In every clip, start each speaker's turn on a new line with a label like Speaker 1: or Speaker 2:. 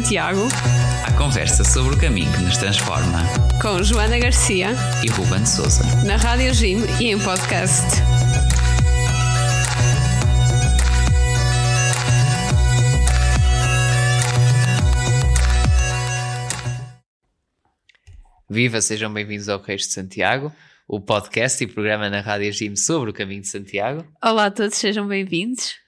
Speaker 1: Santiago.
Speaker 2: A conversa sobre o caminho que nos transforma.
Speaker 1: Com Joana Garcia
Speaker 2: e Ruben Souza.
Speaker 1: Na Rádio Jim e em podcast.
Speaker 2: Viva, sejam bem-vindos ao Reis de Santiago, o podcast e programa na Rádio Jim sobre o caminho de Santiago.
Speaker 1: Olá a todos, sejam bem-vindos.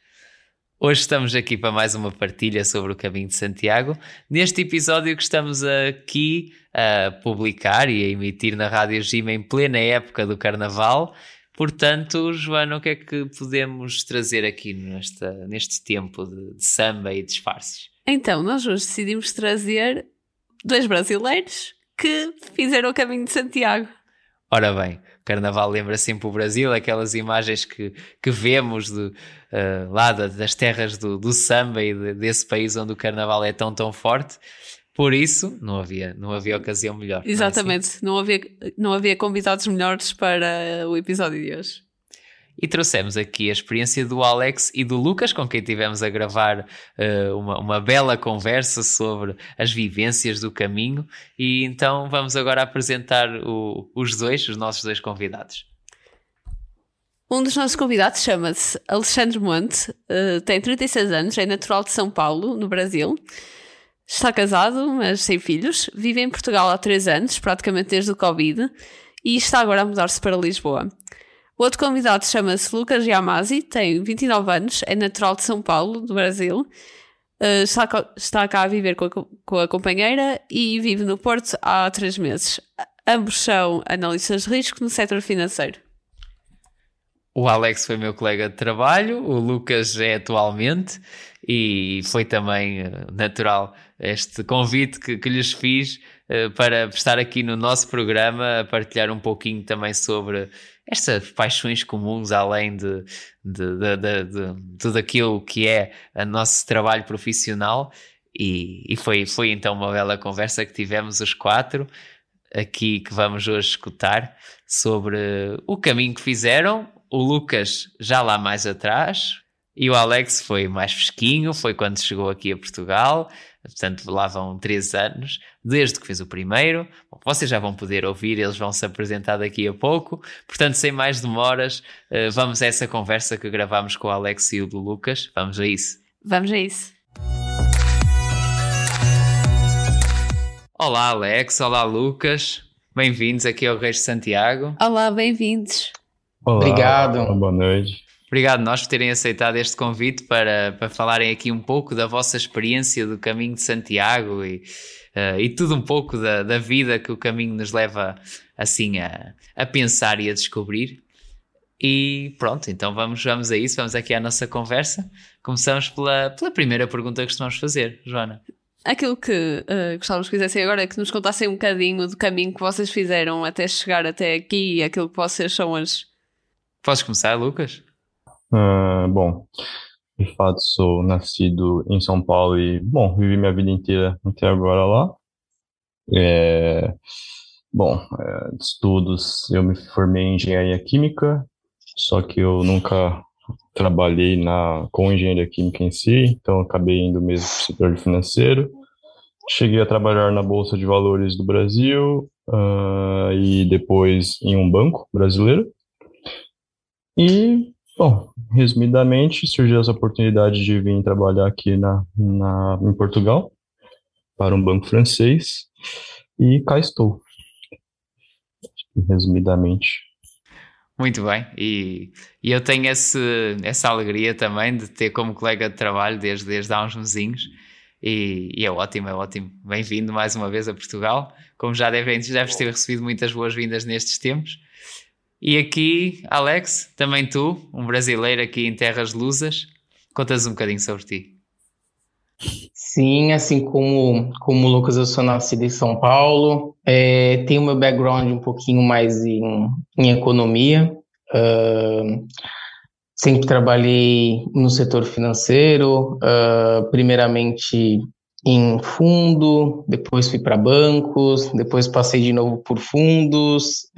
Speaker 2: Hoje estamos aqui para mais uma partilha sobre o caminho de Santiago. Neste episódio que estamos aqui a publicar e a emitir na Rádio Jim em plena época do Carnaval. Portanto, Joana, o que é que podemos trazer aqui nesta, neste tempo de, de samba e disfarces?
Speaker 1: Então, nós hoje decidimos trazer dois brasileiros que fizeram o caminho de Santiago.
Speaker 2: Ora bem, Carnaval lembra sempre o Brasil, aquelas imagens que, que vemos de, uh, lá das terras do, do samba e de, desse país onde o Carnaval é tão, tão forte. Por isso, não havia, não havia ocasião melhor.
Speaker 1: Exatamente, não, é assim? não, havia, não havia convidados melhores para o episódio de hoje.
Speaker 2: E trouxemos aqui a experiência do Alex e do Lucas, com quem tivemos a gravar uh, uma, uma bela conversa sobre as vivências do caminho. E então vamos agora apresentar o, os dois, os nossos dois convidados.
Speaker 1: Um dos nossos convidados chama-se Alexandre Monte, uh, tem 36 anos, é natural de São Paulo, no Brasil. Está casado, mas sem filhos. Vive em Portugal há 3 anos, praticamente desde o Covid, e está agora a mudar-se para Lisboa. Outro convidado chama-se Lucas Yamasi, tem 29 anos, é natural de São Paulo, do Brasil. Uh, está, cá a viver com a, com a, companheira e vive no Porto há três meses. Ambos são analistas de risco no setor financeiro.
Speaker 2: O Alex foi meu colega de trabalho, o Lucas é atualmente e foi também eh, natural este convite que, que lhes fiz uh, para estar aqui no nosso programa a partilhar um pouquinho também sobre estas paixões comuns além de, de, de, de, de tudo aquilo que é o nosso trabalho profissional. E, e foi, foi então uma bela conversa que tivemos os quatro aqui que vamos hoje escutar sobre o caminho que fizeram. O Lucas já lá mais atrás e o Alex foi mais fresquinho, foi quando chegou aqui a Portugal portanto lá vão três anos, desde que fez o primeiro. Bom, vocês já vão poder ouvir, eles vão se apresentar daqui a pouco. Portanto, sem mais demoras, eh, vamos a essa conversa que gravámos com o Alex e o do Lucas. Vamos a isso.
Speaker 1: Vamos a isso.
Speaker 2: Olá, Alex. Olá, Lucas. Bem-vindos aqui ao Reis de Santiago.
Speaker 1: Olá, bem-vindos.
Speaker 3: Obrigado.
Speaker 4: Boa noite.
Speaker 2: Obrigado nós por terem aceitado este convite para, para falarem aqui um pouco da vossa experiência do caminho de Santiago e, uh, e tudo um pouco da, da vida que o caminho nos leva assim a, a pensar e a descobrir. E pronto, então vamos, vamos a isso, vamos aqui à nossa conversa. Começamos pela, pela primeira pergunta que costumamos fazer, Joana.
Speaker 1: Aquilo que uh, gostávamos que fizessem agora é que nos contassem um bocadinho do caminho que vocês fizeram até chegar até aqui e aquilo que vocês são hoje.
Speaker 2: Podes começar, Lucas?
Speaker 4: Uh, bom, de fato sou nascido em São Paulo e, bom, vivi minha vida inteira até agora lá. É, bom, é, estudos, eu me formei em engenharia química, só que eu nunca trabalhei na, com engenharia química em si, então acabei indo mesmo para o setor financeiro. Cheguei a trabalhar na Bolsa de Valores do Brasil uh, e depois em um banco brasileiro. E Bom, resumidamente, surgiu essa oportunidade de vir trabalhar aqui na, na, em Portugal, para um banco francês, e cá estou. Resumidamente.
Speaker 2: Muito bem, e, e eu tenho esse, essa alegria também de ter como colega de trabalho desde, desde há uns mesinhos, e, e, é ótimo, é ótimo. Bem-vindo mais uma vez a Portugal. Como já devem, deves ter recebido muitas boas-vindas nestes tempos. E aqui, Alex, também tu, um brasileiro aqui em Terras Lusas, contas um bocadinho sobre ti.
Speaker 3: Sim, assim como, como o Lucas, eu sou nascido em São Paulo, é, tenho meu background um pouquinho mais em, em economia, uh, sempre trabalhei no setor financeiro, uh, primeiramente em fundo, depois fui para bancos, depois passei de novo por fundos,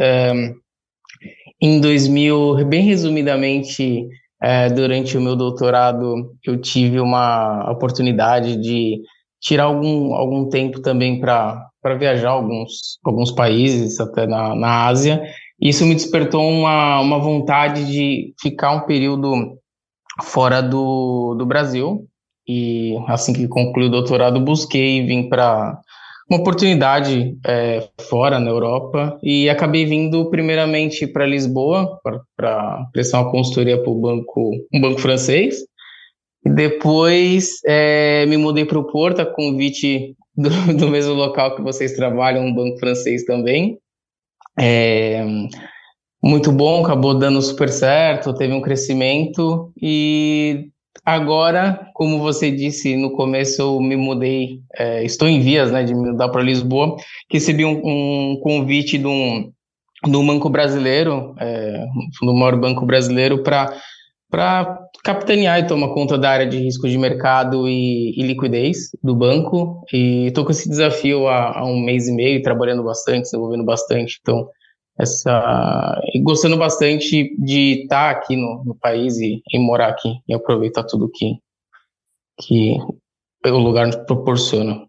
Speaker 3: em 2000, bem resumidamente, é, durante o meu doutorado, eu tive uma oportunidade de, tirar algum, algum tempo também para viajar alguns, alguns países, até na, na Ásia. Isso me despertou uma, uma vontade de ficar um período fora do, do Brasil. E assim que concluí o doutorado, busquei vir para uma oportunidade é, fora na Europa e acabei vindo primeiramente para Lisboa para prestar uma consultoria para banco, um banco francês. E depois é, me mudei para o Porto, a convite do, do, mesmo local que vocês trabalham, um banco francês também. É, muito bom, acabou dando super certo, teve um crescimento e Agora, como você disse no começo, eu me mudei, é, estou em vias né, de me mudar para Lisboa. Recebi um, um, convite de um, de um banco brasileiro, é, do maior banco brasileiro, para capitanear e tomar conta da área de risco de mercado e, e liquidez do banco. E estou com esse desafio há, há um mês e meio, trabalhando bastante, desenvolvendo bastante. Então, essa e gostando bastante de estar aqui no, no país e, e, morar aqui e aproveitar tudo que que o lugar nos proporciona.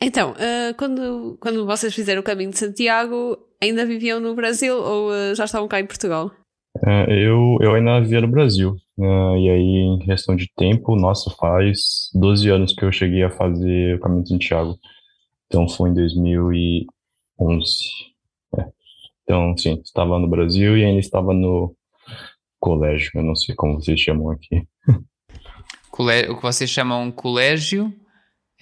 Speaker 1: Então, uh, quando, quando vocês fizeram o caminho de Santiago, ainda viviam no Brasil ou uh, já estavam cá em Portugal?
Speaker 4: Uh, eu, eu ainda vivia no Brasil. Né? e aí, em questão de tempo, nossa, faz 12 anos que eu cheguei a fazer o caminho de Santiago. Então foi em 2011. Então, sim, estava no Brasil e ainda estava no colégio. Eu não sei como vocês chamam aqui.
Speaker 2: o que vocês chamam colégio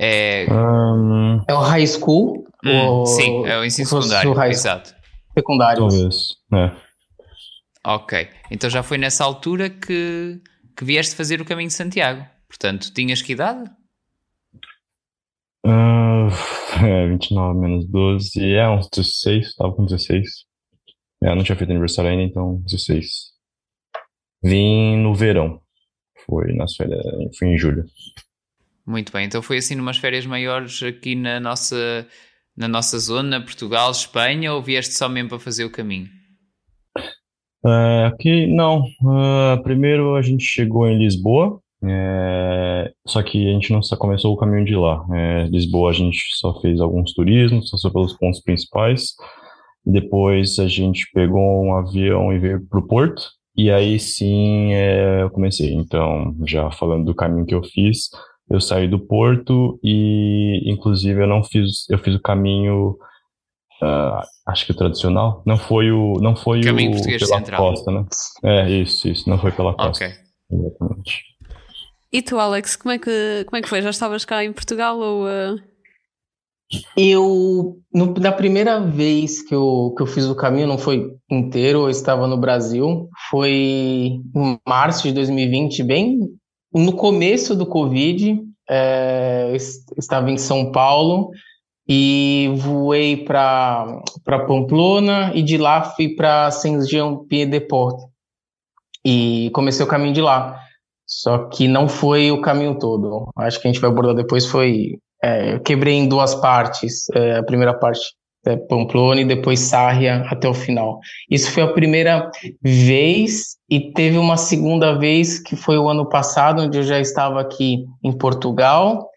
Speaker 2: é.
Speaker 3: Um... É o high school?
Speaker 2: Hum, sim, é o ensino secundário. O exato.
Speaker 3: Secundário.
Speaker 4: Talvez. É.
Speaker 2: Ok. Então já foi nessa altura que, que vieste fazer o caminho de Santiago. Portanto, tinhas que idade?
Speaker 4: Uh, é, 29 menos 12. É, uns 16. Estava com 16. É, eu não tinha feito aniversário ainda, então 16. Vim no verão. Foi nas férias, fui em julho.
Speaker 2: Muito bem, então foi assim numas férias maiores aqui na nossa, na nossa zona, Portugal, Espanha, ou vieste só mesmo para fazer o caminho?
Speaker 4: Uh, aqui, não. Uh, primeiro a gente chegou em Lisboa, é, só que a gente não só começou o caminho de lá. É, Lisboa a gente só fez alguns turismos, passou pelos pontos principais. Depois a gente pegou um avião e veio para o Porto. E aí sim é, eu comecei. Então, já falando do caminho que eu fiz, eu saí do Porto e, inclusive, eu não fiz, eu fiz o caminho, uh, acho que o tradicional. Não foi o, não foi
Speaker 2: caminho
Speaker 4: o
Speaker 2: português
Speaker 4: pela
Speaker 2: central.
Speaker 4: costa, né? É isso, isso. Não foi pela costa.
Speaker 2: Ok.
Speaker 4: Exatamente.
Speaker 1: E tu, Alex, como é que como é que foi? Já estavas cá em Portugal ou? Uh...
Speaker 3: Eu, no, na primeira vez que eu, que eu fiz o caminho, não foi inteiro, eu estava no Brasil, foi em março de 2020, bem no começo do Covid, é, estava em São Paulo e voei para Pamplona e de lá fui para Saint-Jean-Pied-de-Port e comecei o caminho de lá. Só que não foi o caminho todo. Acho que a gente vai abordar depois foi é, quebrei em duas partes. É, a primeira parte é Pamplona e depois Sarria até o final. Isso foi a primeira vez e teve uma segunda vez que foi o ano passado, onde eu já estava aqui em Portugal,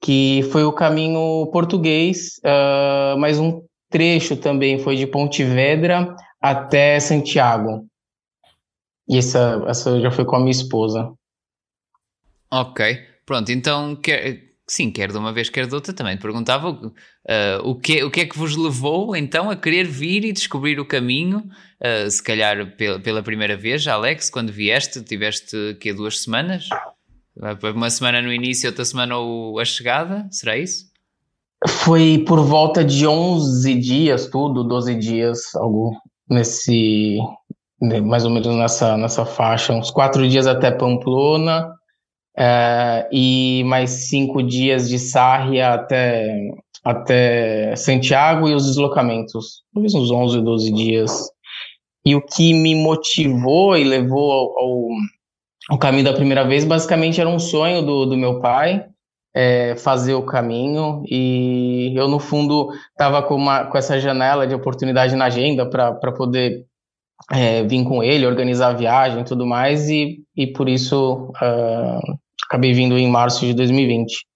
Speaker 3: que foi o caminho português, uh, mas um trecho também foi de Pontevedra até Santiago. E essa, essa já foi com a minha esposa.
Speaker 2: Ok, pronto, então quer sim, quer de uma vez, quer de outra, também perguntava uh, o, que, o que é que vos levou então a querer vir e descobrir o caminho, uh, se calhar pela, pela primeira vez, Alex, quando vieste, tiveste que duas semanas? Uma semana no início, outra semana a chegada, será isso?
Speaker 3: Foi por volta de 11 dias, tudo, 12 dias, algo nesse, mais ou menos nessa, nessa faixa, uns quatro dias até Pamplona, é, e mais cinco dias de Sarria até, até Santiago e os deslocamentos, talvez uns 11 ou 12 dias. E o que me motivou e levou ao, ao, ao caminho da primeira vez, basicamente era um sonho do, do meu pai, é, fazer o caminho e eu no fundo estava com, com essa janela de oportunidade na agenda para poder é, vir com ele, organizar a viagem e tudo mais, e, e por isso uh, acabei vindo em março de 2020.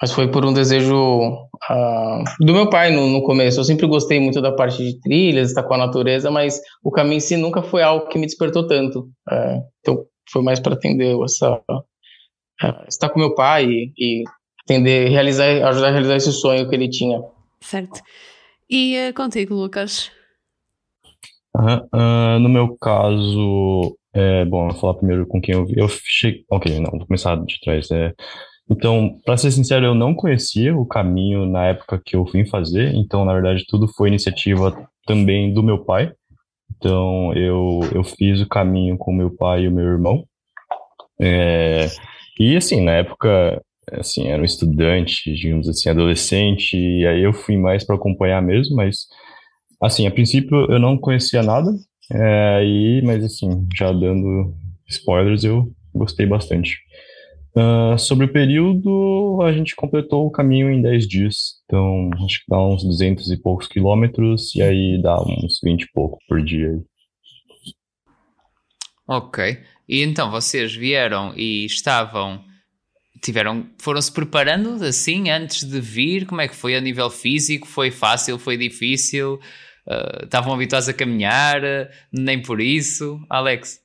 Speaker 3: mas foi por um desejo uh, do meu pai no, no, começo. Eu sempre gostei muito da parte de trilhas, estar com a natureza, mas o caminho em si nunca foi algo que me despertou tanto. Uh, então foi mais para atender essa uh, estar com meu pai e, e atender, realizar, ajudar a realizar esse sonho que ele tinha.
Speaker 1: Certo. E uh, contigo, Lucas?
Speaker 4: Uh, no meu caso, é, bom, vou falar primeiro com quem eu vi. Eu cheguei. Ok, não, vou começar de trás. É, então, para ser sincero, eu não conhecia o caminho na época que eu vim fazer, então, na verdade, tudo foi iniciativa também do meu pai. Então, eu, eu fiz o caminho com meu pai e o meu irmão. É, e, assim, na época, assim, era um estudante, digamos assim, adolescente, e aí eu fui mais para acompanhar mesmo, mas, assim, a princípio eu não conhecia nada, é, e, mas, assim, já dando spoilers, eu gostei bastante. Uh, sobre o período, a gente completou o caminho em 10 dias. Então, acho que dá uns 200 e poucos quilômetros, e aí dá uns 20 e pouco por dia.
Speaker 2: Ok. E então, vocês vieram e estavam. Tiveram, foram-se preparando assim antes de vir? Como é que foi a nível físico? Foi fácil? Foi difícil? Uh, estavam habituados a caminhar? Nem por isso? Alex?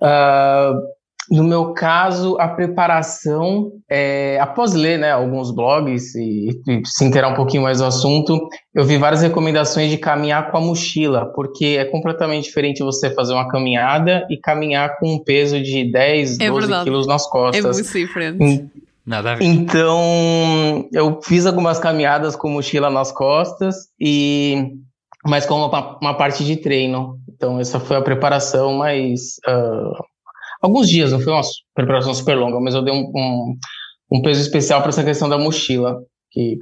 Speaker 3: Uh, no meu caso, a preparação, é, após ler né, alguns blogs e, e, se inteirar um pouquinho mais do assunto, eu vi várias recomendações de caminhar com a mochila, porque é completamente diferente você fazer uma caminhada e caminhar com um peso de 10, é 12 verdade. quilos nas costas. É
Speaker 1: muito diferente.
Speaker 2: Nada a ver.
Speaker 3: Então, eu fiz algumas caminhadas com mochila nas costas, e mas com uma, uma parte de treino. Então, essa foi a preparação mais. Uh, alguns dias, não foi uma preparação super longa, mas eu dei um, um, um peso especial para essa questão da mochila, que,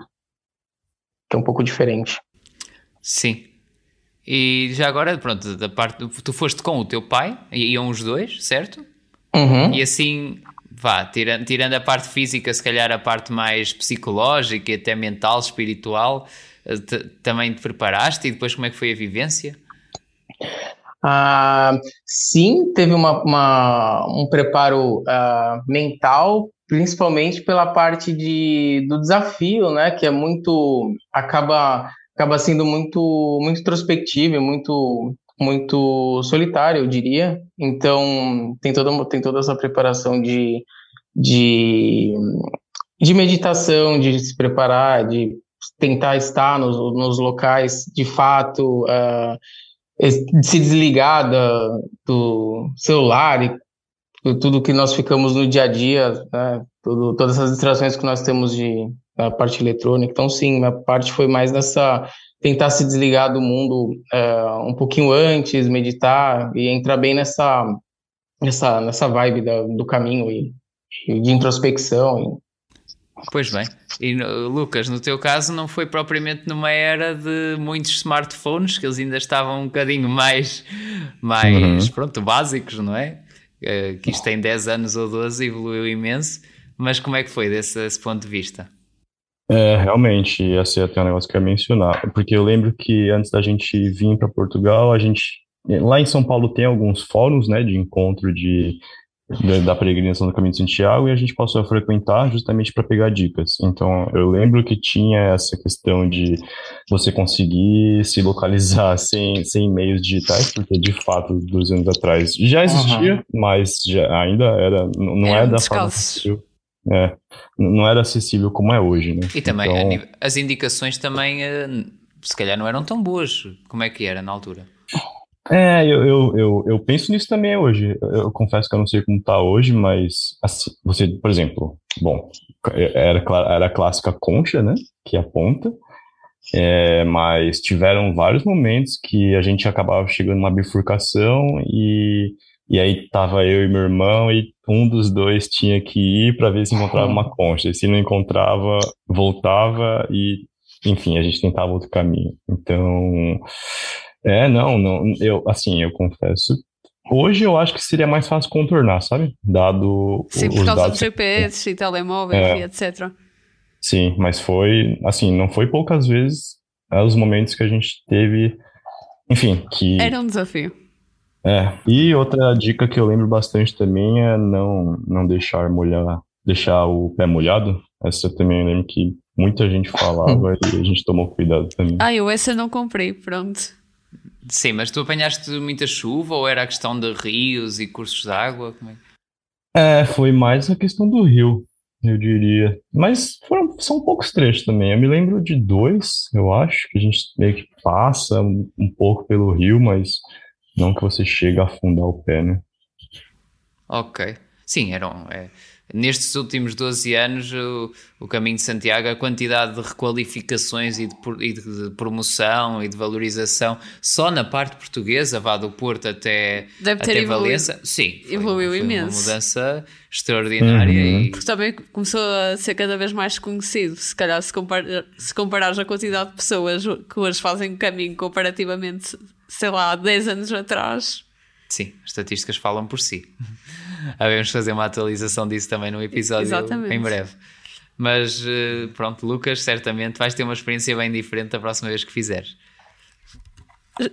Speaker 3: que é um pouco diferente.
Speaker 2: Sim. E já agora, pronto, da parte tu foste com o teu pai, iam os dois, certo?
Speaker 3: Uhum.
Speaker 2: E assim, vá, tirando, tirando a parte física, se calhar a parte mais psicológica e até mental, espiritual, eh, também te preparaste e depois como é que foi a vivência?
Speaker 3: Ah, sim, teve uma, uma um preparo ah, mental, principalmente pela parte de, do desafio, né? Que é muito acaba acaba sendo muito muito introspectivo, muito muito solitário, eu diria. Então tem toda tem toda essa preparação de de, de meditação, de se preparar, de tentar estar nos, nos locais de fato. Uh, se desligar da, do celular e tudo que nós ficamos no dia a dia, né? Tudo, todas as distrações que nós temos de na parte eletrônica. Então, sim, minha parte foi mais nessa tentar se desligar do mundo é, um pouquinho antes, meditar e entrar bem nessa nessa nessa vibe da, do caminho e, e de introspecção.
Speaker 2: Pois bem. E Lucas, no teu caso, não foi propriamente numa era de muitos smartphones, que eles ainda estavam um bocadinho mais, mais uhum. pronto, básicos, não é? Eh, que isto tem 10 anos ou 12, evoluiu imenso. Mas como é que foi desse, desse ponto de vista?
Speaker 4: É, realmente, esse é até um negócio que eu ia mencionar, porque eu lembro que antes da gente vir para Portugal, a gente, lá em São Paulo tem alguns fóruns, né, de encontro de da, da, peregrinação do Caminho de Santiago e a gente passou a frequentar justamente para pegar dicas. Então, eu lembro que tinha essa questão de você conseguir se localizar sem, sem meios digitais, porque de fato, dois anos atrás já existia, uhum. mas já, ainda era, não era, era da forma acessível. É, não era acessível como é hoje, né?
Speaker 2: E também então, as indicações também, eh, se calhar, não eram tão boas. Como é que era na altura?
Speaker 4: É, eu, eu, eu, eu, penso nisso também hoje. Eu confesso que eu não sei como tá hoje, mas assim, você, por exemplo, bom, era, era a clássica concha, né? Que é a ponta. É, mas tiveram vários momentos que a gente acabava chegando numa bifurcação e, e aí tava eu e meu irmão e um dos dois tinha que ir para ver se encontrava uma concha. E se não encontrava, voltava e, enfim, a gente tentava outro caminho. Então, é, não, não, eu, assim, eu confesso. Hoje eu acho que seria mais fácil contornar, sabe? Dado
Speaker 1: Sim, por causa do GPS e telemóvel é, e etc.
Speaker 4: Sim, mas foi, assim, não foi poucas vezes é, os momentos que a gente teve, enfim, que...
Speaker 1: Era um desafio.
Speaker 4: É, e outra dica que eu lembro bastante também é não, não deixar molhar, deixar o pé molhado, Essa eu também lembro que muita gente falava e a gente tomou cuidado também.
Speaker 1: Ah, eu essa não comprei, pronto.
Speaker 2: Sim, mas tu apanhaste muita chuva ou era a questão de rios e cursos de água?
Speaker 4: É? é, foi mais a questão do rio, eu diria. Mas foram, são poucos trechos também. Eu me lembro de dois, eu acho, que a gente meio que passa um, um pouco pelo rio, mas não que você chega a afundar o pé, né?
Speaker 2: Ok. Sim, eram. É, nestes últimos 12 anos, o, o, Caminho de Santiago, a quantidade de requalificações e de, e de, promoção e de valorização, só na parte portuguesa, vá do Porto até,
Speaker 1: Deve
Speaker 2: até
Speaker 1: ter
Speaker 2: Valença. Sim,
Speaker 1: evoluiu
Speaker 2: foi, foi
Speaker 1: imenso.
Speaker 2: Uma mudança extraordinária. Uhum. E...
Speaker 1: Porque também começou a ser cada vez mais conhecido. Se calhar, se, compar, se comparares a quantidade de pessoas que hoje fazem o caminho comparativamente, sei lá, há 10 anos atrás.
Speaker 2: Sim, as estatísticas falam por si. Havemos fazer uma atualização disso também no episódio
Speaker 1: Exatamente.
Speaker 2: em breve. Mas eh, pronto, Lucas, certamente vais ter uma experiência bem diferente da próxima vez que fizeres.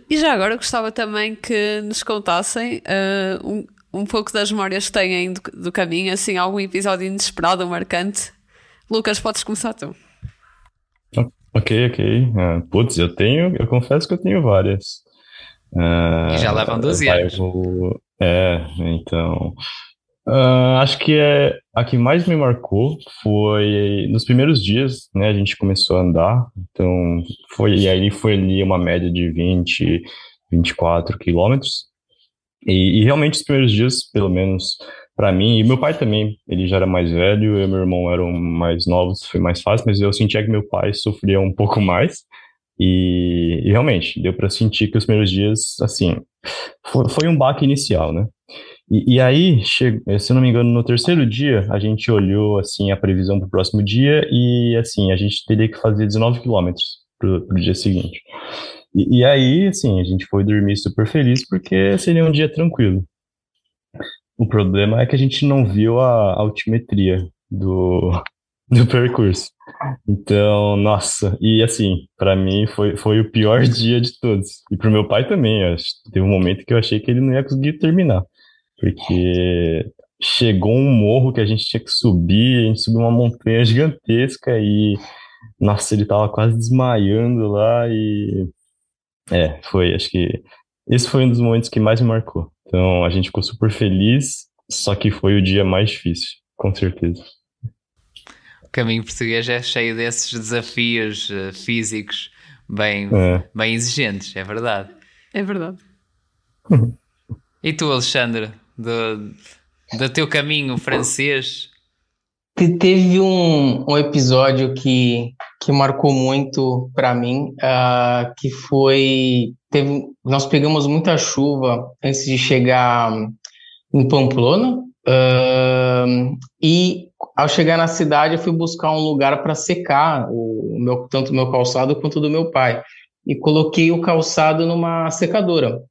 Speaker 1: E já agora gostava também que nos contassem uh, um, um pouco das memórias que têm do, do caminho, assim, algum episódio inesperado ou marcante. Lucas, podes começar tu.
Speaker 4: Ok, ok. Uh, putz, eu tenho, eu confesso que eu tenho várias.
Speaker 2: Uh, já levam 12 anos.
Speaker 4: Vou, é, então. Uh, acho que é, a que mais me marcou foi nos primeiros dias, né? A gente começou a andar, então foi, e aí foi ali uma média de 20, 24 quilômetros. E, e realmente os primeiros dias, pelo menos para mim, e meu pai também, ele já era mais velho, eu e meu irmão eram mais novos, foi mais fácil, mas eu sentia que meu pai sofria um pouco mais. E, e realmente, deu para sentir que os primeiros dias, assim, foi, foi um baque inicial, né? E, e, aí, chegou, se não me engano, no terceiro dia, a gente olhou, assim, a previsão para o próximo dia e, assim, a gente teria que fazer 19 quilômetros para o dia seguinte. E, e, aí, assim, a gente foi dormir super feliz porque seria um dia tranquilo. O problema é que a gente não viu a altimetria do, do percurso. Então, nossa, e assim, para mim foi, foi o pior dia de todos. E pro meu pai também, acho, teve um momento que eu achei que ele não ia conseguir terminar. Porque chegou um morro que a gente tinha que subir, a gente subiu uma montanha gigantesca e, nossa, ele tava quase desmaiando lá e. É, foi, acho que esse foi um dos momentos que mais me marcou. Então, a gente ficou super feliz, só que foi o dia mais difícil, com certeza
Speaker 2: caminho português é cheio desses desafios uh, físicos bem,
Speaker 4: é.
Speaker 2: bem exigentes, é verdade.
Speaker 1: É verdade.
Speaker 2: e tu, Alexandre, do, do teu caminho francês?
Speaker 3: Teve um, um episódio que, que marcou muito para mim, uh, que foi teve, nós pegamos muita chuva antes de chegar em Pamplona uh, e ao chegar na cidade, eu fui buscar um lugar para secar o meu, tanto o meu calçado quanto do meu pai. E coloquei o calçado numa secadora.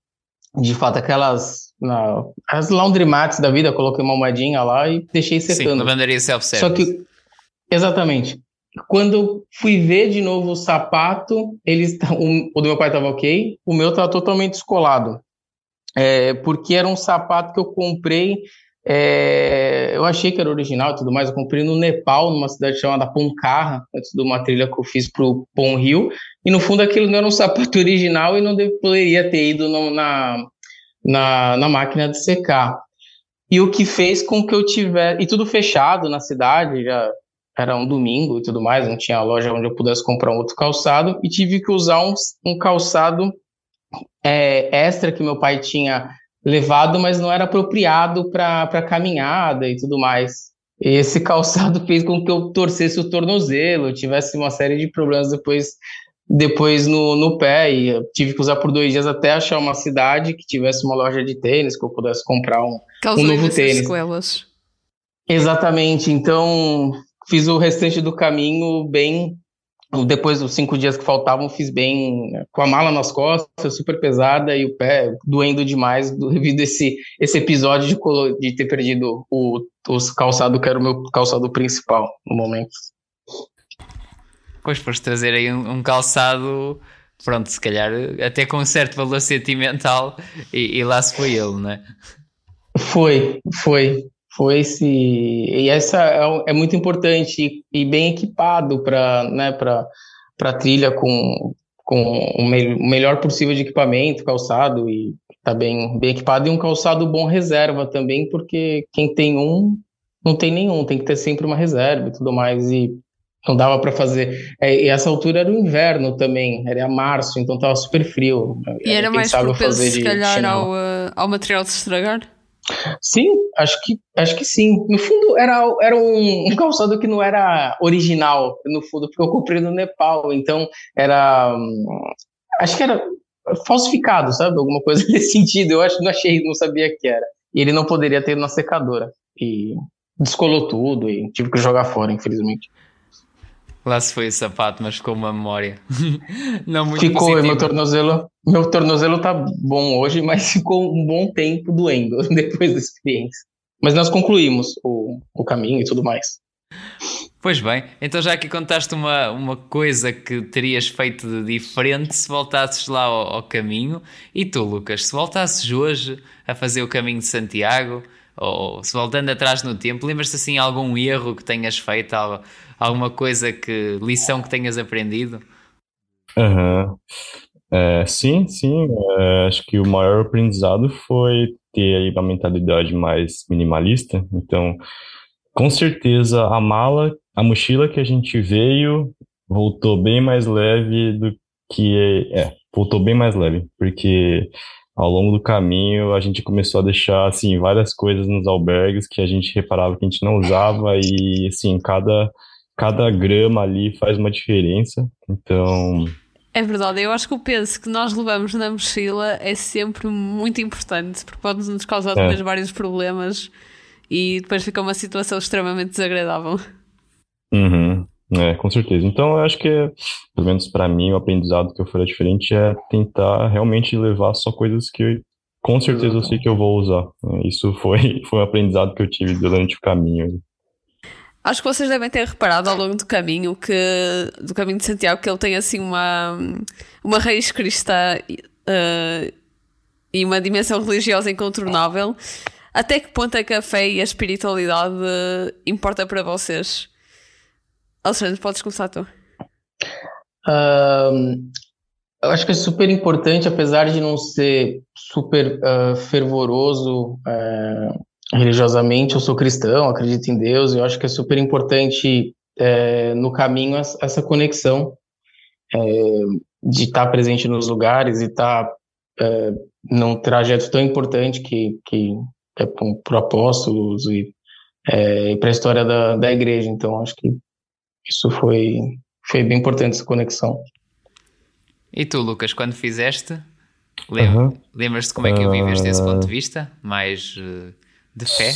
Speaker 3: De fato, aquelas. Na, as laundromats da vida, coloquei uma moedinha lá e deixei secando. Sim,
Speaker 2: lavanderia self-service.
Speaker 3: Só que. Exatamente. Quando eu fui ver de novo o sapato, eles, o, o do meu pai estava ok, o meu estava totalmente descolado. É, porque era um sapato que eu comprei é, eu achei que era original e tudo mais. Eu comprei no Nepal, numa cidade chamada Ponkara, antes de uma trilha que eu fiz pro Pon Rio. E no fundo aquilo não era um sapato original e não poderia ter ido no, na, na, na máquina de secar. E o que fez com que eu tivesse. E tudo fechado na cidade, já era um domingo e tudo mais, não tinha loja onde eu pudesse comprar um outro calçado. E tive que usar um, um calçado é, extra que meu pai tinha levado, mas não era apropriado para caminhada e tudo mais. Esse calçado fez com que eu torcesse o tornozelo, tivesse uma série de problemas depois depois no, no pé e eu tive que usar por dois dias até achar uma cidade que tivesse uma loja de tênis que eu pudesse comprar um, um novo tênis.
Speaker 1: Sequelas.
Speaker 3: Exatamente. Então fiz o restante do caminho bem depois dos cinco dias que faltavam, fiz bem com a mala nas costas, super pesada e o pé doendo demais devido a esse, esse episódio de, de ter perdido o, o calçado que era o meu calçado principal no momento.
Speaker 2: Pois, foste trazer aí um, um, calçado, pronto, se calhar até com um certo valor sentimental e, e lá se foi ele, não é?
Speaker 3: Foi, foi. Foi esse e essa é, é muito importante e, bem equipado para né para para trilha com com o, me, o, melhor possível de equipamento calçado e tá bem bem equipado e um calçado bom reserva também porque quem tem um não tem nenhum tem que ter sempre uma reserva e tudo mais e não dava para fazer. É, e essa altura era o inverno também, era março, então estava super frio.
Speaker 1: E era, era mais propenso, se calhar, ao, uh, ao material se estragar?
Speaker 3: Sim, acho que, acho que sim. No fundo, era, era um, um calçado que não era original, no fundo, porque eu comprei no Nepal, então era. Acho que era falsificado, sabe? Alguma coisa nesse sentido. Eu acho não achei, não sabia que era. E ele não poderia ter na secadora. E descolou tudo e tive que jogar fora, infelizmente.
Speaker 2: Lá se foi o sapato, mas ficou uma memória.
Speaker 3: Não muito ficou, positiva. meu tornozelo, meu tornozelo tá bom hoje, mas ficou um bom tempo doendo depois da experiência. Mas nós concluímos o, o caminho e tudo mais.
Speaker 2: Pois bem, então já que contaste uma, uma coisa que terias feito de diferente se voltasses lá ao, ao caminho, e tu, Lucas, se voltasses hoje a fazer o caminho de Santiago, ou se voltando atrás no tempo, lembras-te assim algum erro que tenhas feito, alguma coisa que lição que tenhas aprendido?
Speaker 4: Uhum. É, sim, sim. É, acho que o maior aprendizado foi ter uma mentalidade mais minimalista. Então, com certeza, a mala, a mochila que a gente veio voltou bem mais leve do que é, voltou bem mais leve, porque ao longo do caminho a gente começou a deixar assim várias coisas nos albergues que a gente reparava que a gente não usava e assim cada cada grama ali faz uma diferença então
Speaker 1: é verdade, eu acho que o peso que nós levamos na mochila é sempre muito importante porque pode nos causar depois é. vários problemas e depois fica uma situação extremamente desagradável.
Speaker 4: Uhum. É, com certeza. Então, eu acho que, pelo menos para mim, o aprendizado que eu faria diferente é tentar realmente levar só coisas que com certeza eu sei que eu vou usar. Isso foi, foi um aprendizado que eu tive durante o caminho.
Speaker 1: Acho que vocês devem ter reparado ao longo do caminho que do caminho de Santiago que ele tem assim uma, uma raiz cristã uh, e uma dimensão religiosa incontornável. Até que ponto é que a fé e a espiritualidade importa para vocês? Alexandre, podes começar tu.
Speaker 3: Uh, eu acho que é super importante, apesar de não ser super uh, fervoroso uh, religiosamente, eu sou cristão, acredito em Deus, eu acho que é super importante uh, no caminho essa conexão eh, de estar presente nos lugares e estar eh, num trajeto tão importante que, que é para apóstolos e, e para a história da, da igreja. Então, acho que isso foi, foi bem importante, essa conexão.
Speaker 2: E tu, Lucas, quando fizeste, lembra, uhum. lembras-te como é que eu viveste desse ponto de vista? Mais uh, de fé?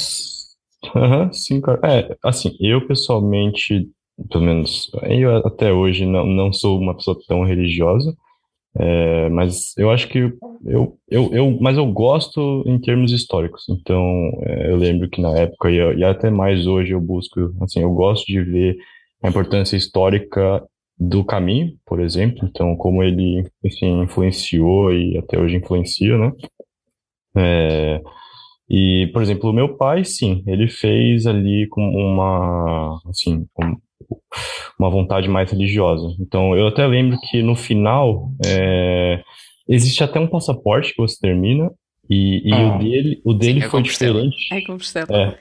Speaker 4: Uhum, sim, cara. É, assim, eu pessoalmente, pelo menos, eu até hoje não, não sou uma pessoa tão religiosa, é, mas eu acho que eu, eu, eu, mas eu gosto em termos históricos. Então, é, eu lembro que na época e, e até mais hoje eu busco, assim, eu gosto de ver a importância histórica do caminho, por exemplo, então como ele enfim, influenciou e até hoje influencia, né? É, e, por exemplo, o meu pai, sim, ele fez ali com uma, assim, uma vontade mais religiosa. Então, eu até lembro que no final é, existe até um passaporte que você termina e, e ah. o dele, o dele sim, é foi diferente.
Speaker 1: É.
Speaker 4: É,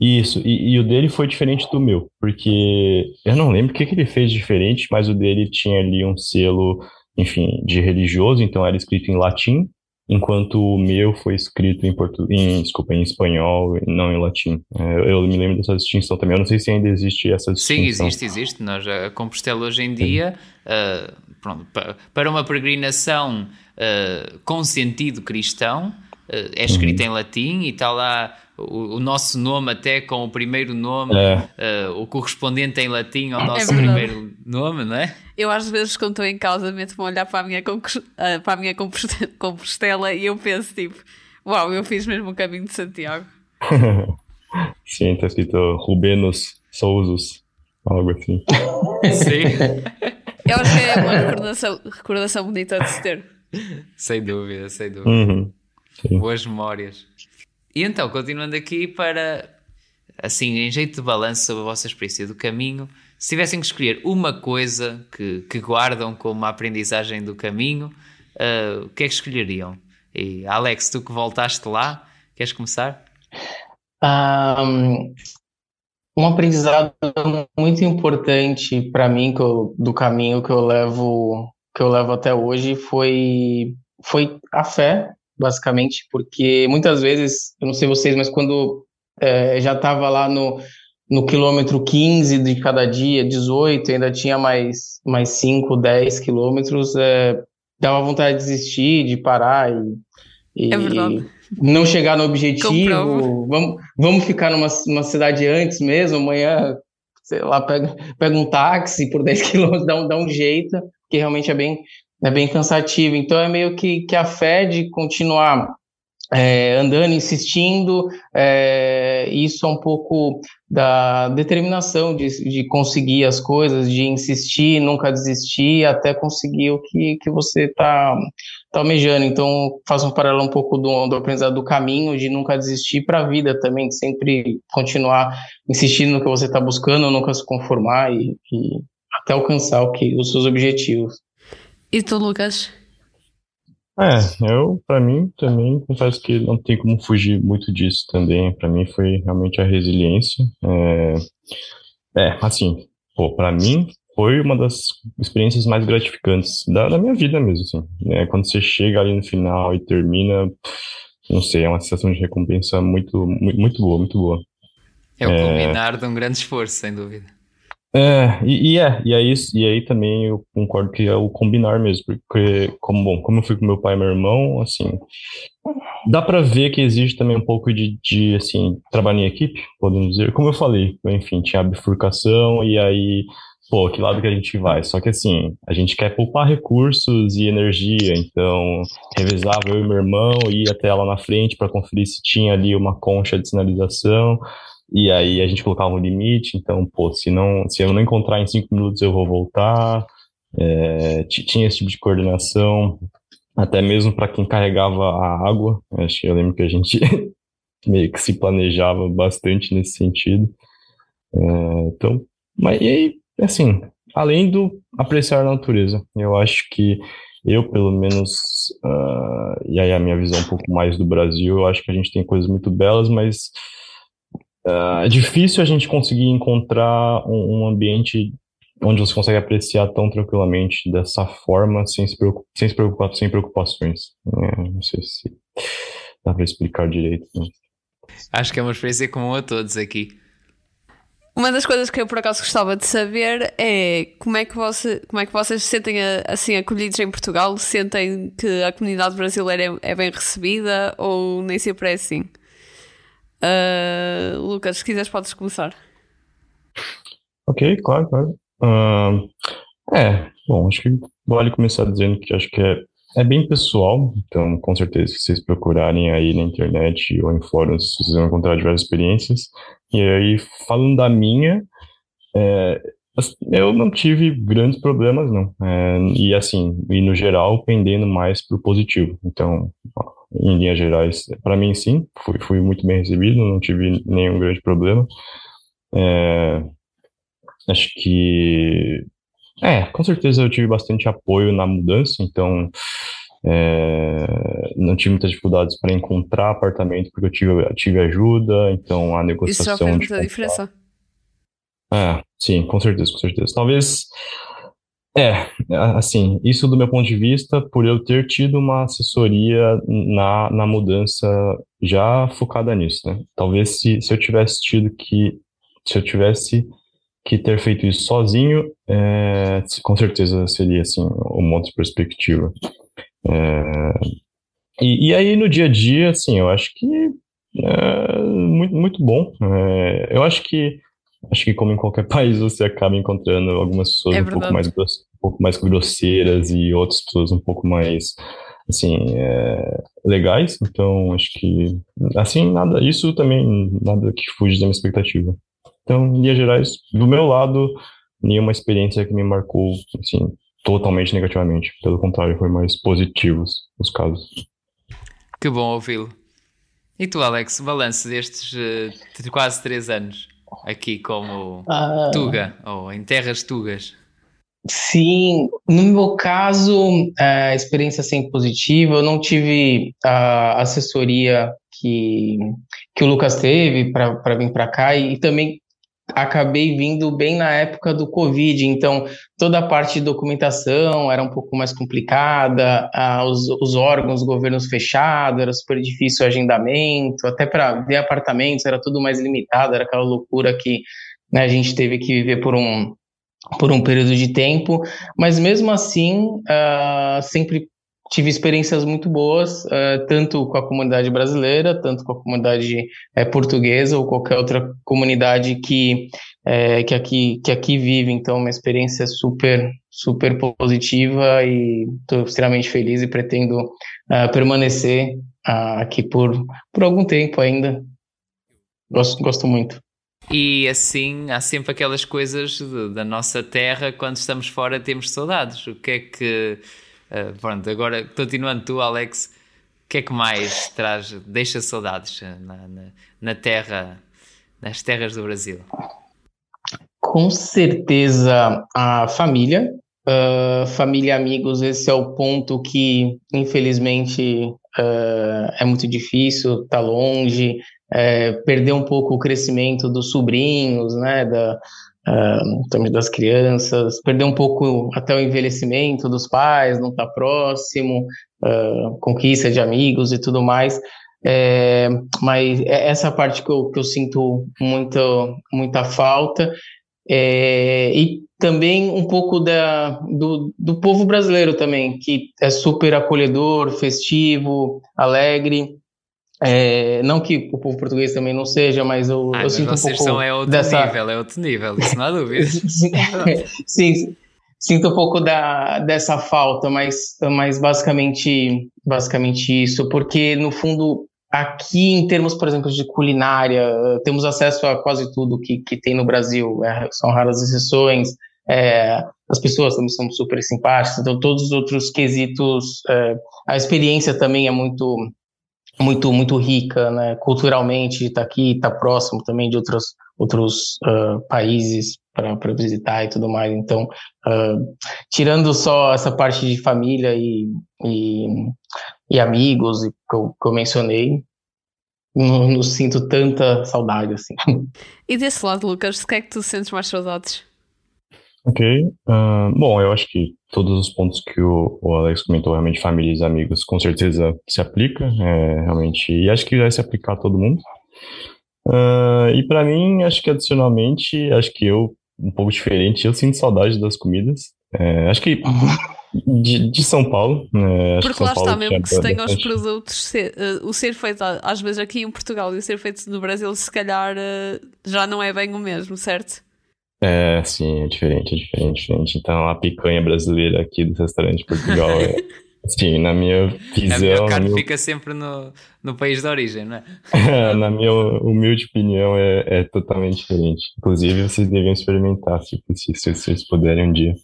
Speaker 4: isso, e, e, o dele foi diferente do meu, porque eu não lembro o que, que ele fez diferente, mas o dele tinha ali um selo, enfim, de religioso, então era escrito em latim, enquanto o meu foi escrito em português, desculpa, em espanhol, não em latim. É, eu me lembro dessa distinção também. Eu não sei se ainda existe essa distinção.
Speaker 2: Sim, existe, existe. Nós, a Compostela hoje em dia, uh, pronto, para uma peregrinação uh, com sentido cristão, uh, é escrita uhum. em latim e está lá o, o, nosso nome até com o primeiro nome, é. uh, o correspondente em latim ao é nosso é primeiro nome, não é?
Speaker 1: Eu às vezes quando estou em casa meto-me a olhar para a minha, uh, para a minha compostela e eu penso tipo, uau, eu fiz mesmo o caminho de Santiago.
Speaker 4: Sim, está escrito Rubenos Sousos, algo assim.
Speaker 2: Sim.
Speaker 1: Eu acho que é uma recordação, recordação bonita de se ter.
Speaker 2: Sem dúvida, sem dúvida.
Speaker 4: Uhum.
Speaker 2: Boas memórias. E então, continuando aqui para assim, em jeito de balanço sobre a vossa experiência do caminho, se tivessem que escolher uma coisa que, que guardam como aprendizagem do caminho, uh, o que é que escolheriam? E Alex, tu que voltaste lá, queres começar?
Speaker 3: Um, um aprendizado muito importante para mim eu, do caminho que eu levo que eu levo até hoje foi foi a fé basicamente porque muitas vezes eu não sei vocês mas quando é, já estava lá no no quilômetro 15 de cada dia, 18, ainda tinha mais, mais 5, 10 quilômetros, é, dava vontade de desistir, de parar e, e,
Speaker 1: é
Speaker 3: não chegar no objetivo, vamos, vamos ficar numa, numa cidade antes mesmo, amanhã, sei lá, pega, pega um táxi por 10 quilômetros, dá um, dá um jeito, que realmente é bem, é bem cansativo. Então é meio que, que a fé de continuar é, andando, insistindo, é, isso é um pouco da determinação de, de conseguir as coisas, de insistir, nunca desistir, até conseguir o que, que você está tá almejando. Então, faz um paralelo um pouco do, do aprendizado do caminho, de nunca desistir para a vida também, de sempre continuar insistindo no que você está buscando, nunca se conformar e, e até alcançar o que, os seus objetivos.
Speaker 1: E tu, Lucas?
Speaker 4: É, eu, para mim, também confesso que não tem como fugir muito disso também. Para mim foi realmente a resiliência. É, é assim, pô, para mim foi uma das experiências mais gratificantes da, da minha vida mesmo, assim. É, quando você chega ali no final e termina, não sei, é uma sensação de recompensa muito, muito, muito boa, muito boa.
Speaker 2: É o culminar de um grande esforço, sem dúvida.
Speaker 4: É, e, e, é, e aí, e aí também eu concordo que é o combinar mesmo, porque, como, bom, como eu fui com meu pai e meu irmão, assim, dá para ver que existe também um pouco de, de, assim, trabalho em equipe, podemos dizer, como eu falei, enfim, tinha a bifurcação, e aí, pô, que lado que a gente vai? Só que, assim, a gente quer poupar recursos e energia, então, revezava eu e meu irmão, ia até lá na frente para conferir se tinha ali uma concha de sinalização, e aí a gente colocava um limite, então, pô, se, não, se eu não encontrar em cinco minutos eu vou voltar. É, tinha esse tipo de coordenação, até mesmo para quem carregava a água. Acho que eu lembro que a gente meio que se planejava bastante nesse sentido. É, então, mas e aí, assim, além do apreciar a natureza, eu acho que eu, pelo menos, uh, e aí a minha visão um pouco mais do Brasil, eu acho que a gente tem coisas muito belas, mas Uh, é difícil a gente conseguir encontrar um, um, ambiente onde você consegue apreciar tão tranquilamente dessa forma, sem se preocupar, sem, se preocupar, sem preocupações. É, não sei se dá para explicar direito. Né?
Speaker 2: Acho que é uma experiência comum a todos aqui.
Speaker 1: Uma das coisas que eu por acaso gostava de saber é como é que, você, como é que vocês se sentem assim acolhidos em Portugal? Sentem que a comunidade brasileira é, é bem recebida ou nem sempre é assim? Uh, Lucas, se quiseres, podes começar.
Speaker 4: Ok, claro, claro. Uh, é, bom, acho que vale começar dizendo que acho que é, é bem pessoal, então com certeza se vocês procurarem aí na internet ou em fóruns, vocês vão encontrar diversas experiências. E aí, falando da minha, é, eu não tive grandes problemas, não. É, e assim, e no geral, pendendo mais para o positivo. Então, em linhas gerais, para mim sim, fui, fui muito bem recebido, não tive nenhum grande problema. É, acho que, é, com certeza eu tive bastante apoio na mudança, então é, não tive muitas dificuldades para encontrar apartamento porque eu tive, tive ajuda, então a negociação. Isso já fez
Speaker 1: muita diferença.
Speaker 4: É, sim, com certeza, com certeza. Talvez é, assim, isso do meu ponto de vista, por eu ter tido uma assessoria na, na mudança já focada nisso, né? Talvez se, se eu tivesse tido que, se eu tivesse que ter feito isso sozinho, é, com certeza seria, assim, um monte de perspectiva. É, e, e aí, no dia a dia, assim, eu acho que é muito, muito bom. É, eu acho que acho que como em qualquer país você acaba encontrando algumas pessoas é um pouco mais um pouco mais grosseiras e outras pessoas um pouco mais assim é, legais. Então acho que assim nada isso também nada que fuge da minha expectativa. Então em linhas gerais do meu lado nenhuma experiência que me marcou assim totalmente negativamente. Pelo contrário foi mais positivos os casos.
Speaker 2: Que bom ouvi-lo. E tu, Alex, o balanço destes uh, quase três anos aqui como uh, Tuga, ou em terras Tugas?
Speaker 3: Sim, no meu caso, a experiência sempre positiva. Eu não tive a assessoria que, que o Lucas teve para vir para cá e, e também acabei vindo bem na época do Covid, então toda a parte de documentação era um pouco mais complicada, ah, os, os, órgãos, governos fechados, era super difícil o agendamento, até para ver apartamentos era tudo mais limitado, era aquela loucura que né, a gente teve que viver por um, por um período de tempo, mas mesmo assim, uh, sempre tive experiências muito boas, uh, tanto com a comunidade brasileira, tanto com a comunidade uh, portuguesa ou qualquer outra comunidade que, uh, que, aqui, que aqui vive. Então, uma experiência super, super positiva e estou extremamente feliz e pretendo permanecer aqui por, por algum tempo ainda. Gosto, gosto muito.
Speaker 2: E assim, há sempre aquelas coisas da nossa terra, quando estamos fora temos saudades. O que é que Uh, pronto, agora continuando tu, Alex, o que é que mais traz, deixa saudades na, na, na terra, nas terras do Brasil?
Speaker 3: Com certeza a família, uh, família amigos, esse é o ponto que infelizmente uh, é muito difícil, tá longe, é, perder um pouco o crescimento dos sobrinhos, né, da, uh, também das crianças, perder um pouco até o envelhecimento dos pais, não estar tá próximo, uh, conquista de amigos e tudo mais. É, mas é essa parte que eu, que eu sinto muito, muita falta. É, e também um pouco da, do, do povo brasileiro também, que é super acolhedor, festivo, alegre. É, não que o povo português também não seja, mas eu, ah, eu sinto um pouco
Speaker 2: são é outro
Speaker 3: dessa...
Speaker 2: nível, é outro nível, isso não há dúvida.
Speaker 3: sim, sinto um pouco da, dessa falta, mas, mas basicamente, basicamente isso, porque no fundo aqui em termos, por exemplo, de culinária, temos acesso a quase tudo que, que tem no Brasil, é, são raras exceções, é, as pessoas também são super simpáticas, então todos os outros quesitos, é, a experiência também é muito muito muito rica, né, culturalmente, está aqui, está próximo também de outros outros uh, países para visitar e tudo mais. Então, uh, tirando só essa parte de família e, e, e amigos que eu, que eu mencionei, não, não, sinto tanta saudade assim.
Speaker 1: E desse lado, Lucas, o que é que tu sentes mais saudades?
Speaker 4: Ok. Uh, bom, eu acho que todos os pontos que o, o, Alex comentou, realmente, família e amigos, com certeza se aplica, é, realmente, e acho que vai se aplicar a todo mundo. Uh, e para mim, acho que adicionalmente, acho que eu, um pouco diferente, eu sinto saudade das comidas. É, acho que de, de, São Paulo. Né,
Speaker 1: Porque lá está mesmo que se tem os produtos, ser, uh, o ser feito às vezes aqui em Portugal e o ser feito no Brasil, se calhar uh, já não é bem o mesmo, certo?
Speaker 4: É, sim, é diferente, é diferente, é diferente. Então, a picanha brasileira aqui do restaurante de Portugal é, sim, na minha visão... A
Speaker 2: minha carne fica sempre no, no país de origem, não é?
Speaker 4: é na minha humilde opinião, é, é totalmente diferente. Inclusive, vocês devem experimentar, se, se, se vocês puderem um dia.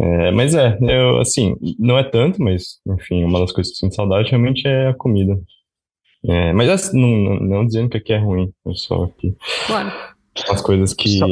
Speaker 4: É, mas é, eu, assim, não é tanto, mas, enfim, uma das coisas que eu sinto saudade realmente é a comida. É, mas assim, não, não, dizendo que aqui é ruim, é só aqui.
Speaker 1: Claro.
Speaker 4: As coisas que... Só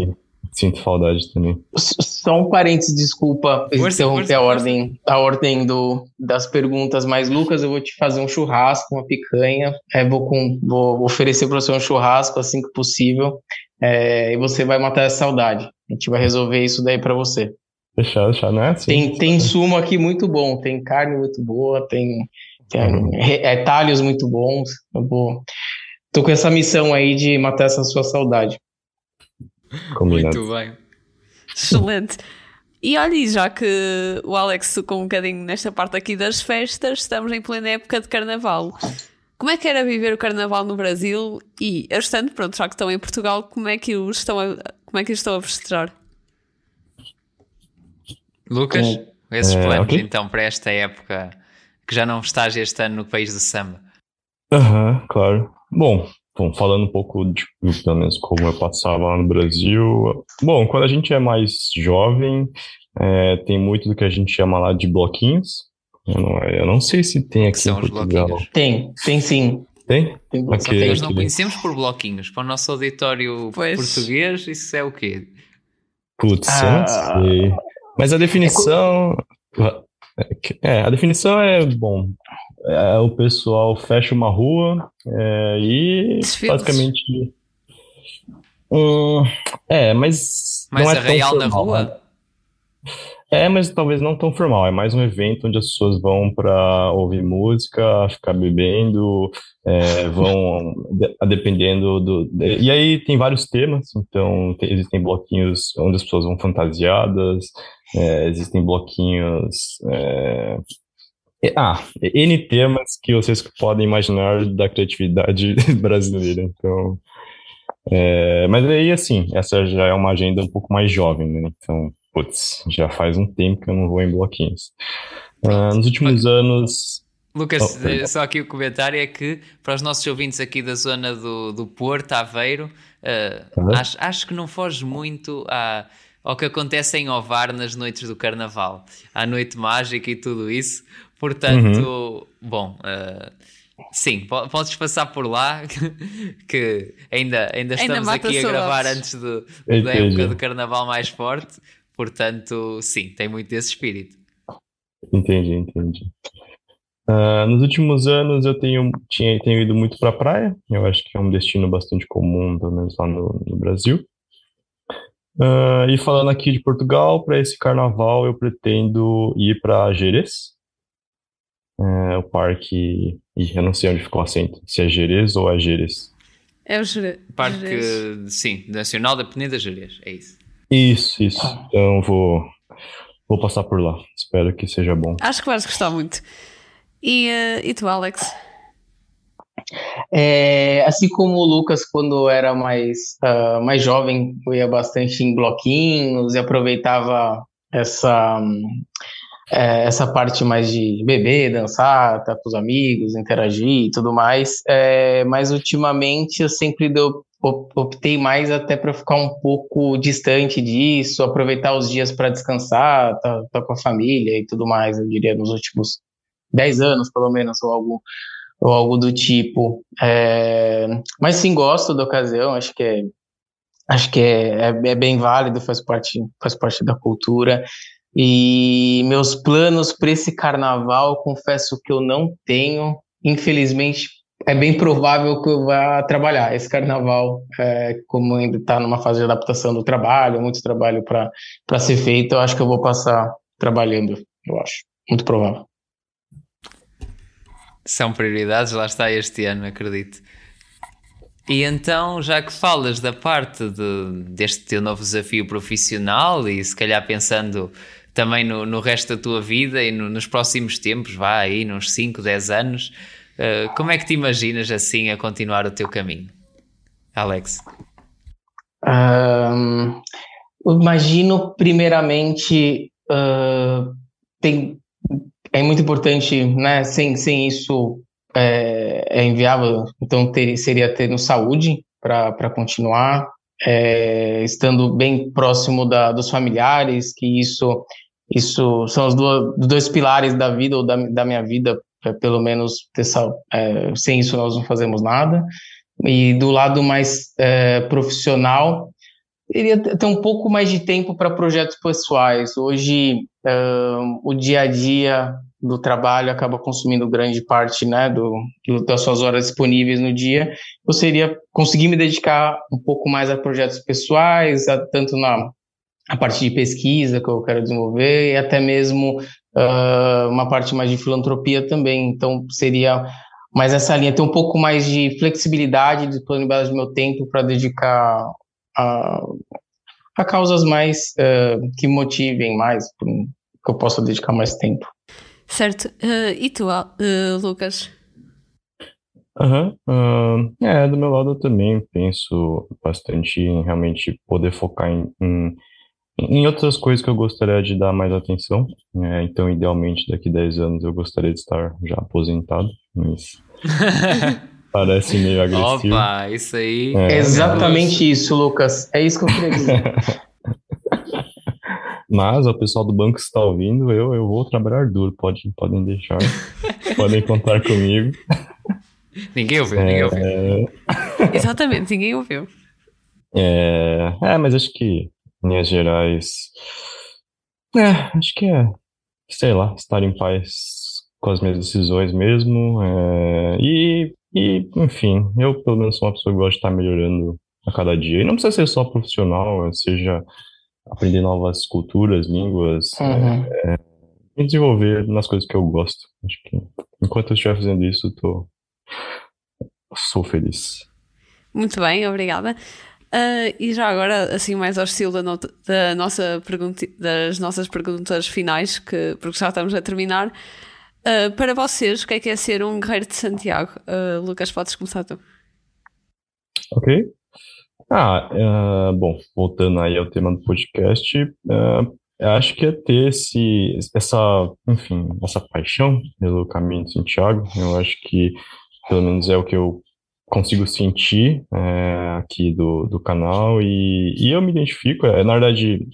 Speaker 4: Sinto saudade também.
Speaker 3: Só um parênteses, desculpa força, interromper a ordem, a ordem do, das perguntas, mas Lucas, eu vou te fazer um churrasco, uma picanha, é, vou, com, vou oferecer para você um churrasco assim que possível, é, e você vai matar essa saudade. A gente vai resolver isso daí para você.
Speaker 4: Deixar, deixar, né? Assim,
Speaker 3: tem, tem sumo aqui muito bom, tem carne muito boa, tem, tem uhum. é, talhos muito bons. Eu vou, tô com essa missão aí de matar essa sua saudade.
Speaker 2: Combinado. Muito bem.
Speaker 1: Excelente. E olha, já que o Alex tocou um bocadinho nesta parte aqui das festas, estamos em plena época de carnaval. Como é que era viver o carnaval no Brasil e, estando, pronto, já que estão em Portugal, como é que o estão a, como é que estão a festejar?
Speaker 2: Lucas, esses é, planos okay. então para esta época que já não estás este ano no país do samba?
Speaker 4: Aham, uhum, claro. Bom, Bom, falando um pouco de, pelo menos, como eu passava lá no Brasil. Bom, quando a gente é mais jovem, é, tem muito do que a gente chama lá de bloquinhos. Eu não, eu não sei se tem aqui em Portugal.
Speaker 3: Tem, tem sim.
Speaker 4: Tem?
Speaker 3: Tem bloquinhos.
Speaker 2: que
Speaker 4: Ok,
Speaker 2: nós não conhecemos por bloquinhos. Para o nosso auditório
Speaker 1: Pois.
Speaker 2: português, isso é o quê?
Speaker 4: Putz, eu
Speaker 3: Ah.
Speaker 4: não sei. Mas a definição. É, a definição é, bom, é, o pessoal fecha uma rua é, e
Speaker 1: Desfiles.
Speaker 4: basicamente. Hum, é, mas.
Speaker 2: Mais
Speaker 4: não é tão
Speaker 2: arraial na
Speaker 4: formal, né?
Speaker 2: rua?
Speaker 4: É, mas talvez não tão formal. É mais um evento onde as pessoas vão para ouvir música, ficar bebendo, é, vão de- dependendo do. E aí tem vários temas. Então tem- existem bloquinhos onde as pessoas vão fantasiadas, é, existem bloquinhos. é, Ah, N temas que vocês podem imaginar da criatividade brasileira. Então, é, mas aí, assim, essa já é uma agenda um pouco mais jovem, né? Então, putz, já faz um tempo que eu não vou em bloquinhos. Ah, nos últimos anos.
Speaker 2: Lucas,
Speaker 4: Oh,
Speaker 2: eh, só aqui o comentário é que para os nossos ouvintes aqui da zona do, do Porto, Aveiro, eh,
Speaker 4: Uhum.
Speaker 2: acho, acho que não foge muito à- ao que acontece em Ovar nas noites do Carnaval, à noite mágica e tudo isso. Portanto, bom, eh, sim, po- podes passar por lá, que ainda, ainda estamos
Speaker 1: mata
Speaker 2: aqui a gravar antes do-
Speaker 4: Entendi.
Speaker 2: da época do Carnaval mais forte. Portanto, sim, tem muito desse espírito.
Speaker 4: Entendi, entendi. Ah, nos últimos anos eu tenho, tinha, tenho ido muito para a praia. Eu acho que é um destino bastante comum, pelo menos lá no, no Brasil. Ah, e falando aqui de Portugal, para esse carnaval eu pretendo ir para Gerês, É, o parque. Ih, eu não sei onde ficou o acento, se é Gerês ou é Gerês.
Speaker 1: É o Jere...
Speaker 2: Parque,
Speaker 1: Jerez.
Speaker 2: sim, Nacional da Peneda Gerês, é isso.
Speaker 4: Isso, isso. Então vou, vou passar por lá. Espero que seja bom.
Speaker 1: Acho que vais gostar muito. E, eh, e tu, Alex?
Speaker 3: É, assim como o Lucas, quando era mais, ah, mais jovem, eu ia bastante em bloquinhos e aproveitava essa, é, essa parte mais de beber, dançar, estar com os amigos, interagir e tudo mais. É, mas ultimamente eu sempre deu, op- optei mais até para ficar um pouco distante disso, aproveitar os dias para descansar, estar com a família e tudo mais, eu diria, nos últimos 10 anos, pelo menos, ou algo ou algo do tipo. É, mas sim, gosto da ocasião, acho que é, acho que é, é, é bem válido, faz parte, faz parte da cultura. E meus planos para esse carnaval, confesso que eu não tenho. Infelizmente, é bem provável que eu vá trabalhar esse carnaval, é, como ainda está numa fase de adaptação do trabalho, muito trabalho para ser feito, eu acho que eu vou passar trabalhando, eu acho. Muito provável.
Speaker 2: São prioridades, lá está este ano, acredito. E então, já que falas da parte de- deste teu novo desafio profissional e se calhar pensando também no, no resto da tua vida e no- nos próximos tempos, vá aí, nos 5, 10 anos, eh, como é que te imaginas assim a continuar o teu caminho? Alex?
Speaker 3: Eu imagino, primeiramente, ah, tem, é muito importante, né? Sem, sem isso é, é inviável, então ter, seria ter saúde para continuar, é, estando bem próximo da, dos familiares, que isso, isso são os dois, pilares da vida ou da, da minha vida, é, pelo menos ter, sal- é, sem isso nós não fazemos nada. E do lado mais é, profissional, iria ter um pouco mais de tempo para projetos pessoais. Hoje, ahn, o dia a dia do trabalho acaba consumindo grande parte né, do, do- das suas horas disponíveis no dia. Eu seria conseguir me dedicar um pouco mais a projetos pessoais, a- tanto na a parte de pesquisa que eu quero desenvolver e até mesmo ah, uma parte mais de filantropia também. Então, seria mais essa linha, ter um pouco mais de flexibilidade, disponibilidade do meu tempo para dedicar a, a causas mais eh, que motivem mais, que eu possa dedicar mais tempo.
Speaker 1: Certo. Eh, e tu, Lucas?
Speaker 4: Aham. ahn, é, do meu lado eu também penso bastante em realmente poder focar em, em, em outras coisas que eu gostaria de dar mais atenção. né? então, idealmente, daqui 10 anos eu gostaria de estar já aposentado, mas parece meio agressivo.
Speaker 2: Opa, isso aí.
Speaker 4: É.
Speaker 3: É exatamente isso, Lucas. É isso que eu queria dizer.
Speaker 4: Mas o pessoal do banco está ouvindo, eu, eu vou trabalhar duro, pode, podem deixar, podem contar comigo.
Speaker 2: Ninguém ouviu, ninguém ouviu.
Speaker 4: É,
Speaker 1: Exatamente, ninguém ouviu.
Speaker 4: é, é, mas acho que, em linhas gerais, é, acho que é, sei lá, estar em paz com as minhas decisões mesmo. é, e, e, enfim, eu pelo menos sou uma pessoa que gosta de estar melhorando a cada dia. E não precisa ser só profissional, seja aprender novas culturas, línguas, é,
Speaker 3: Uhum.
Speaker 4: me desenvolver nas coisas que eu gosto. Acho que enquanto eu estiver fazendo isso, eu tô, sou feliz.
Speaker 1: Muito bem, obrigada. Ah, e já agora, assim, mais ao estilo da, not- da nossa das nossas perguntas finais, que, porque já estamos a terminar. ah, para vocês, o que é que é ser um guerreiro de Santiago? Ah, Lucas, podes começar tu.
Speaker 4: Ok? Ah, bom, voltando aí ao tema do podcast, acho que é ter esse, essa, enfim, essa paixão pelo caminho de Santiago. Eu acho que, pelo menos, é o que eu consigo sentir é, aqui do, do canal e, e eu me identifico. É, na verdade,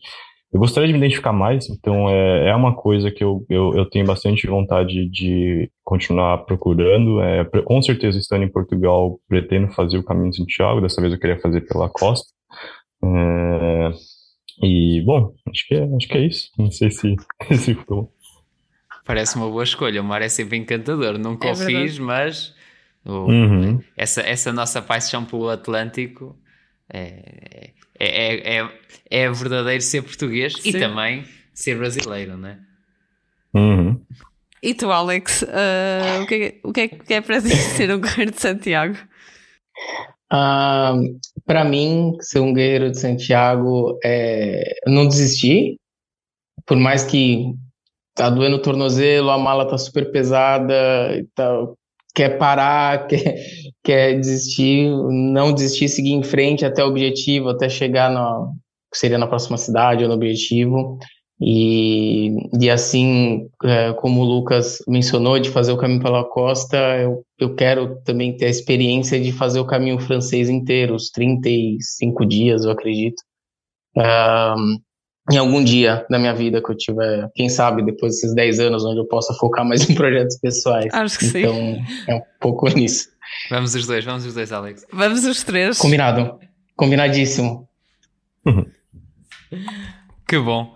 Speaker 4: eu gostaria de me identificar mais, então é, é uma coisa que eu, eu, eu tenho bastante vontade de continuar procurando. É, com certeza, estando em Portugal, pretendo fazer o caminho de Santiago. Dessa vez eu queria fazer pela costa. É, e, bom, acho que é, acho que é isso. Não sei se, se ficou.
Speaker 2: Parece uma boa escolha. O mar é sempre encantador. Nunca
Speaker 1: É
Speaker 2: o fiz, mas o-
Speaker 4: Uhum.
Speaker 2: essa, essa nossa paixão pelo Atlântico é, é, é, é, é verdadeiro ser português e
Speaker 1: Sim.
Speaker 2: também ser brasileiro, não é?
Speaker 4: Uhum.
Speaker 1: E tu, Alex, ah, o, que é, o que é que é para ti ser um guerreiro de Santiago?
Speaker 3: Ah, para mim, ser um guerreiro de Santiago é não desistir, por mais que tá doendo o tornozelo, a mala tá super pesada, e tal, quer parar, quer, quer desistir, não desistir, seguir em frente até o objetivo, até chegar na, que seria na próxima cidade ou no objetivo. E, e assim, é, como o Lucas mencionou, de fazer o caminho pela costa, eu, eu quero também ter a experiência de fazer o caminho francês inteiro, os 35 dias, eu acredito. Ah, em algum dia da minha vida que eu tiver, quem sabe, depois desses 10 anos, onde eu possa focar mais em projetos pessoais.
Speaker 1: Acho que sim.
Speaker 3: Então, é um pouco nisso.
Speaker 2: Vamos os dois, vamos os dois, Alex.
Speaker 1: Vamos os três.
Speaker 3: Combinado. Combinadíssimo.
Speaker 2: Que bom.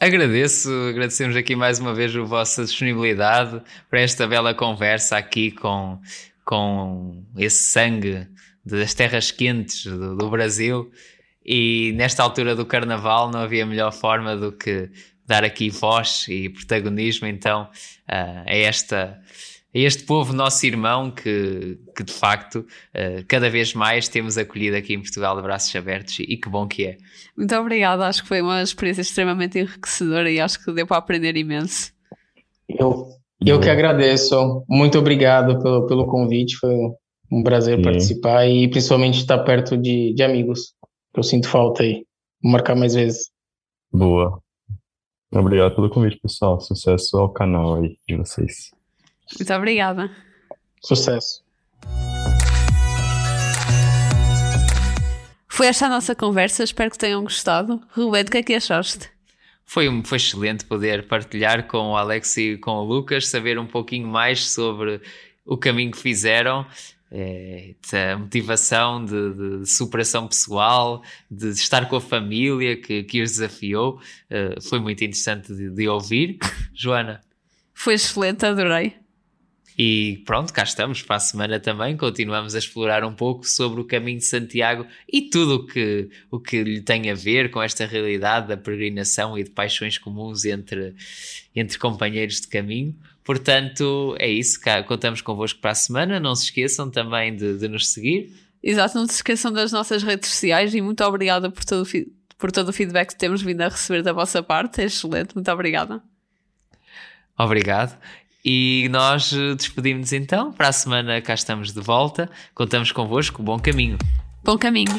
Speaker 2: Agradeço, agradecemos aqui mais uma vez a vossa disponibilidade para esta bela conversa aqui com, com esse sangue das terras quentes do, do Brasil. E nesta altura do Carnaval não havia melhor forma do que dar aqui voz e protagonismo então ah, a esta a este povo nosso irmão que, que de facto ah, cada vez mais temos acolhido aqui em Portugal de braços abertos e que bom que é.
Speaker 1: Muito obrigada, acho que foi uma experiência extremamente enriquecedora e acho que deu para aprender imenso.
Speaker 3: Eu, eu que agradeço. Muito obrigado pelo, pelo convite. Foi um prazer
Speaker 4: Sim.
Speaker 3: participar e principalmente estar perto de, de amigos. Que Eu sinto falta aí. Vou marcar mais vezes.
Speaker 4: Boa. Obrigado pelo convite, pessoal. Sucesso ao canal aí de vocês.
Speaker 1: Muito obrigada.
Speaker 3: Sucesso.
Speaker 1: Foi esta a nossa conversa, espero que tenham gostado. Ruben, o que é que achaste?
Speaker 2: Foi, um- foi excelente poder partilhar com o Alex e com o Lucas, saber um pouquinho mais sobre o caminho que fizeram, eh, a motivação de, de- superação pessoal, de estar com a família que, que os desafiou. Eh, foi muito interessante de, de ouvir. Joana,
Speaker 1: Foi excelente, adorei.
Speaker 2: e pronto, cá estamos para a semana também. Continuamos a explorar um pouco sobre o caminho de Santiago e tudo o que, o que lhe tem a ver com esta realidade da peregrinação e de paixões comuns entre, entre companheiros de caminho. Portanto, é isso. Cá, contamos convosco para a semana. Não se esqueçam também de, de nos seguir.
Speaker 1: Exato, não se esqueçam das nossas redes sociais e muito obrigada por todo, por todo o feedback que temos vindo a receber da vossa parte. É excelente, muito obrigada.
Speaker 2: Obrigado. E nós eh, despedimos-nos então. Para a semana cá estamos de volta. Contamos convosco. Bom caminho.
Speaker 1: Bom caminho.